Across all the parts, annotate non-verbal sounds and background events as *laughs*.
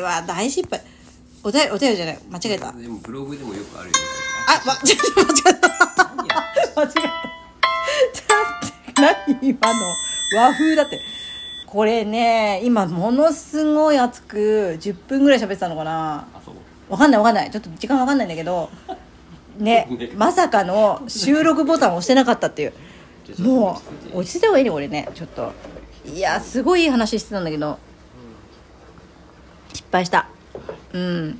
は大失敗。お便りお便りじゃない。間違えた。でもブログでもよくあるよね。あ、ま、ちょっと間違えた。間違えた。だって何今の和風だって。これね今ものすごい熱く10分ぐらい喋ってたのかな。わかんないわかんない。ちょっと時間わかんないんだけどねまさかの収録ボタンを押してなかったっていう。*laughs* もうて落ち着いた方がいいね俺ね。ちょっと。いやすごいいい話してたんだけど。失敗した。うん。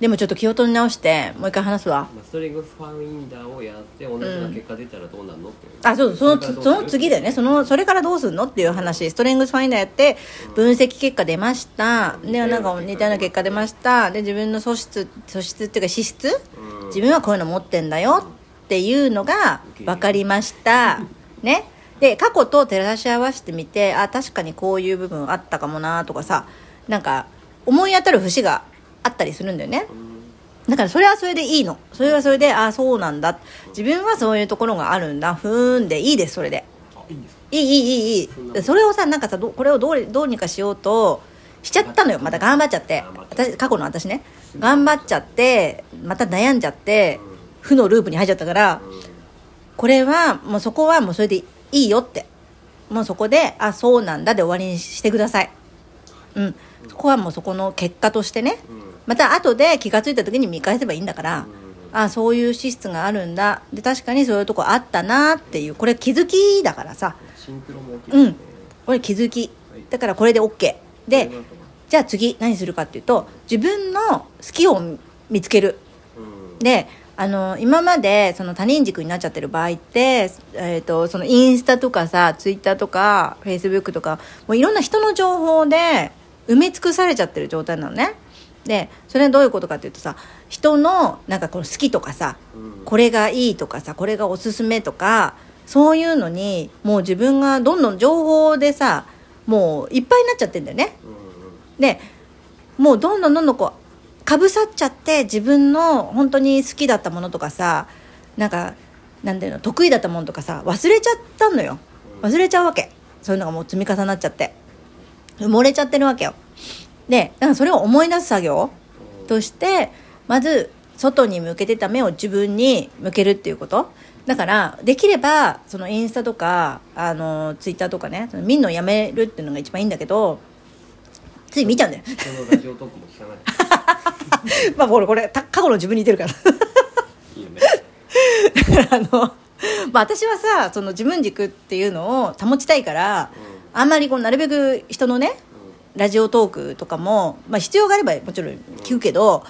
でもちょっと気を取り直してもう一回話すわ。まあ、ストレングスファインダーをやって同じような結果出たらどうなるのっていう。あそうそのその次だよねそのそれからどうするのっていう話。ストレングスファインダーやって分析結果出ました。でなんか似たような結果出ました。で自分の素質素質っていうか資質？うん。自分はこういうの持ってんだよっていうのが分かりました。*laughs* ね。で過去と照らし合わせてみてあ確かにこういう部分あったかもなとかさ。なんか思い当たる節があったりするんだよね。だからそれはそれでいいの。それはそれで、ああ、そうなんだ。自分はそういうところがあるんだ。ふーんでいいです、それで。いいいいいいいいそれをさなんかさこれをどうどうにかしようとしちゃったのよ。また頑張っちゃって。私過去の私ね。頑張っちゃってまた悩んじゃって負のループに入っちゃったからこれはもうそこはもうそれでいいよって。もうそこであそうなんだで終わりにしてください。うん。そこはもうそこの結果としてね。うん。また後で気が付いた時に見返せばいいんだから、あそういう資質があるんだ。で確かにそういうとこあったなっていう。これ気づきだからさ。うん。んこれ気づき。だからこれで OK でじゃあ次何するかっていうと自分の好きを見つける。うん。であの今までその他人軸になっちゃってる場合って、えー、とそのインスタとかさツイッターとかフェイスブックとかもういろんな人の情報で埋め尽くされちゃってる状態なのね。でそれはどういうことかっていうとさ人のなんかこの好きとかさうん。これがいいとかさこれがおすすめとかそういうのにもう自分がどんどん情報でさもういっぱいになっちゃってんだよね。でもうどんどんどんどんこうかぶさっちゃって自分の本当に好きだったものとかさなんかなんだよ得意だったものとかさ忘れちゃったのよ。忘れちゃうわけ。そういうのがもう積み重なっちゃって埋もれちゃってるわけよ。でだからそれを思い出す作業としてまず外に向けてた目を自分に向けるっていうこと。だからできればそのインスタとかあのツイッターとかねその見るのやめるっていうのが一番いいんだけどつい見ちゃうんだよ。*laughs* まあこれこれた過去の自分に似てるから。いいよね。だからあの、まあ、私はさその自分軸っていうのを保ちたいから、あんまりこうなるべく人のねラジオトークとかも、まあ、必要があればもちろん聞くけど、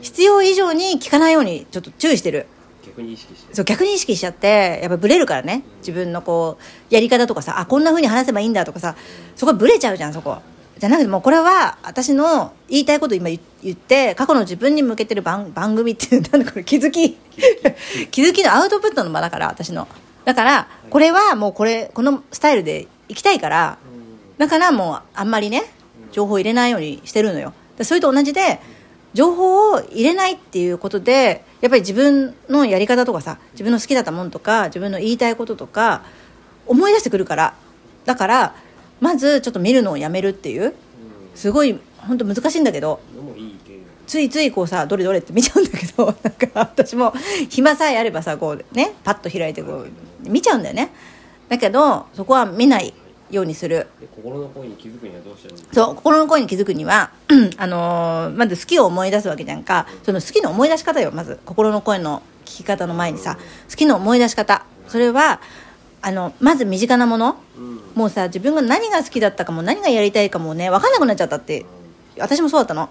必要以上に聞かないようにちょっと注意してる。逆に意識してそう逆に意識しちゃってやっぱブレるからね。自分のこうやり方とかさあこんな風に話せばいいんだとかさそこブレちゃうじゃんそこ。じゃなくてもうこれは私の言いたいこと今言言って過去の自分に向けてる番番組っていうなんだこれ気づき。*laughs* 気づきのアウトプットの場だから私の。だからこれはもうこれこのスタイルでいきたいからだからもうあんまりね情報入れないようにしてるのよ。でそれと同じで情報を入れないっていうことでやっぱり自分のやり方とかさ自分の好きだったものとか自分の言いたいこととか思い出してくるから。だからまずちょっと見るのをやめるっていうすごい本当難しいんだけどついついこうさどれどれって見ちゃうんだけどなんか私も暇さえあればさこうねパッと開いてこう見ちゃうんだよねだけどそこは見ないようにする。で心の声に気づくにはどうしたらいいのそう心の声に気づくには *clears throat* あのーまず好きを思い出すわけじゃんか。その好きの思い出し方よまず。心の声の聞き方の前にさ好きの思い出し方。それはあのまず身近なもの。うん。もうさ自分が何が好きだったかも何がやりたいかもね分かんなくなっちゃったって私もそうだったの。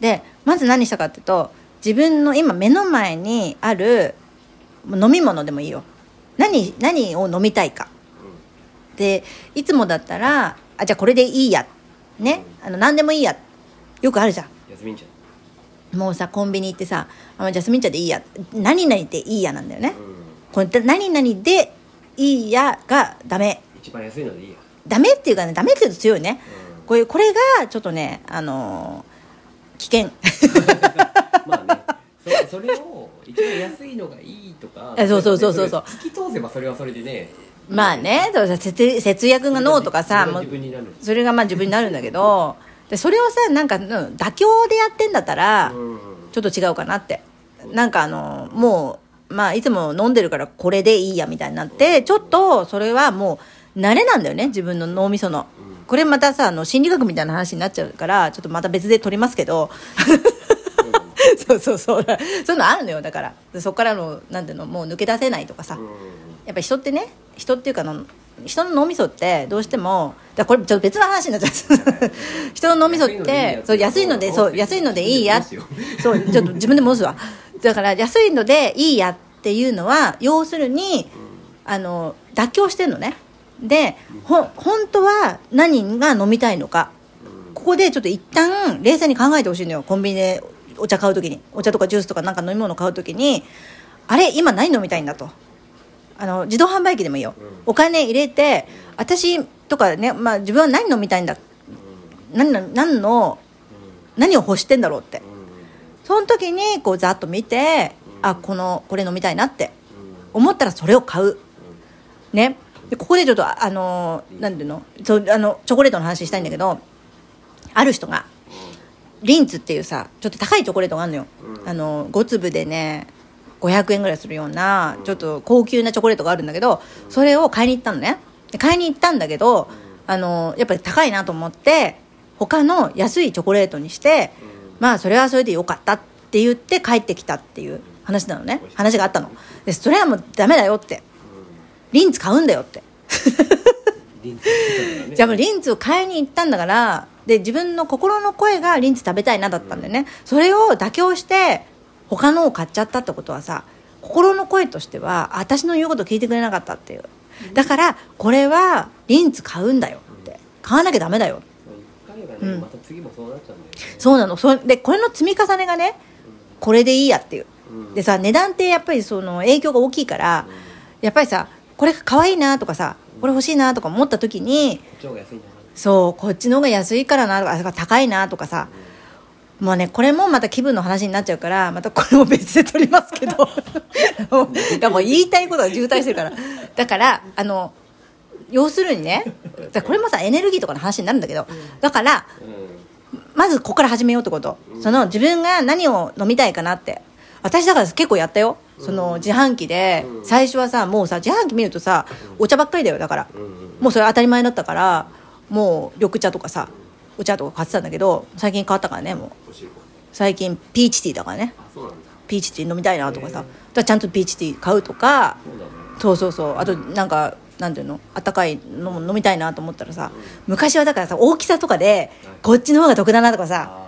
でまず何したかっていうと自分の今目の前にある飲み物でもいいよ。何何を飲みたいかでいつもだったらあじゃあこれでいいや。ね。あの何でもいいや。よくあるじゃん。ヤスミンちもうさコンビニ行ってさあジャスミン茶でいいや。何々でいいやなんだよね。これ何々でいいやがダメ。一番安いのでいいや。ダメっていうかねダメって言うと強いね。うこれこれがちょっとねあのー危険。ん *laughs* まあね。そそれを一番安いのがいいとか *laughs* えそうそうそうそうそう。れ突き通せばそれはそれでねまあね節節約がノーとかさそれがまあ自分になるんだけどでそれをさなんかうん妥協でやってんだったら、うん。ちょっと違うかなって。なんかあのもうまあいつも飲んでるからこれでいいやみたいになってちょっとそれはもう慣れなんだよね自分の脳みその。これまたさあの心理学みたいな話になっちゃうからちょっとまた別で撮りますけど。*laughs* そうそうそう。そういうのあるのよだから。でそこからのなんていうのもう抜け出せないとかさ。うんやっぱ人ってね人っていうかあの人の脳みそってどうしてもだこれちょっと別の話になっちゃう。*laughs* 人の脳みそってそう安いのでそう安いのでいいや。そうちょっと自分で戻すわ。だから安いのでいいやっていうのは要するにあの妥協してんのね。でほ本当は何が飲みたいのか。ここでちょっと一旦冷静に考えてほしいのよ。コンビニでお茶買う時に。お茶とかジュースとかなんか飲み物買う時に。あれ今何飲みたいんだとあの自動販売機でもいいよ、お金入れて私とかね、まあ、自分は何飲みたいんだ何の何の何を欲してんだろうって。その時にこうざっと見てあこのこれ飲みたいなって思ったらそれを買う。ね。でここでちょっとああのなんていうの？そうあのチョコレートの話したいんだけどある人がリンツっていうさちょっと高いチョコレートがあるのよ、あの5粒でね500円ぐらいするようなちょっと高級なチョコレートがあるんだけどそれを買いに行ったのね。で買いに行ったんだけどあのやっぱり高いなと思って他の安いチョコレートにしてまあそれはそれでよかったって言って帰ってきたっていう話なのね。話があったの。でそれはもうダメだよって。リンツ買うんだよって。*laughs* じゃあもうリンツを買いに行ったんだからで自分の心の声がリンツ食べたいなだったんだよね。それを妥協して他のを買っちゃったってことはさ心の声としては私の言うこと聞いてくれなかったっていう。だからこれはリンツ買うんだよって。買わなきゃダメだよ一回がねまた次もそうなっちゃうんだよね。そうなの。そでこれの積み重ねがねこれでいいやっていう。うん。でさ値段ってやっぱりその影響が大きいからやっぱりさこれが可愛いなとかさこれ欲しいなとか思った時にそうこっちの方が安いからなとか高いなとかさもうねこれもまた気分の話になっちゃうからまたこれも別で取りますけど。もういやもう言いたいことが渋滞してるから。だからあの要するにねだこれもさエネルギーとかの話になるんだけどだからまずここから始めようってこと、その自分が何を飲みたいかなって。私だから結構やったよ。その自販機で、最初はさもうさ自販機見るとさお茶ばっかりだよだから、もうそれ当たり前だったからもう緑茶とかさお茶とか買ってたんだけど最近変わったからねもう。最近ピーチティーだからね。ピーチティー飲みたいなとかさ、だちゃんとピーチティー買うとかそうそうそう。あとなんかなんていうの？あったかいのも飲みたいなと思ったらさ昔はだからさ大きさとかでこっちの方が得だなとかさ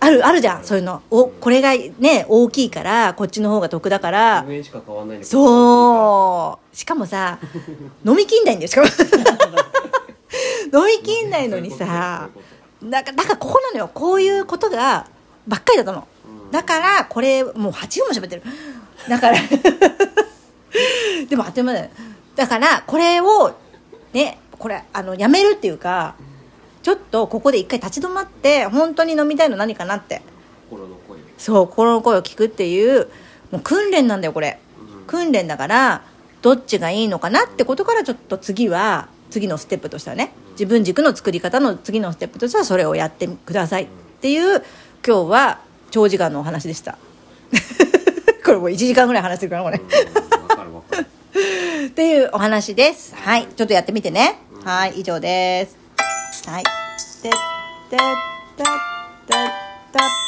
ある。あるじゃんそういうの。おこれがね大きいからこっちの方が得だから10円しか変わんないんだけどそう。しかもさ *laughs* 飲みきんないんだよしかも。*laughs* 飲みきんないのにさだからだからここなのよ。こういうことがばっかりだったのだからこれもう8分も喋ってる。だから *laughs* でもあっという間だよ。だからこれをねこれあのやめるっていうかちょっとここで一回立ち止まって本当に飲みたいの何かなって。心の声。そう心の声を聞くっていうもう訓練なんだよこれ。訓練だからどっちがいいのかなってことからちょっと次は次のステップとしてはね自分軸の作り方の次のステップとしてはそれをやってくださいっていう今日は長時間のお話でした *laughs* これもう1時間ぐらい話してるからこれ *laughs* っていうお話です。はい。ちょっとやってみてね。はい。以上です。はい。てってってって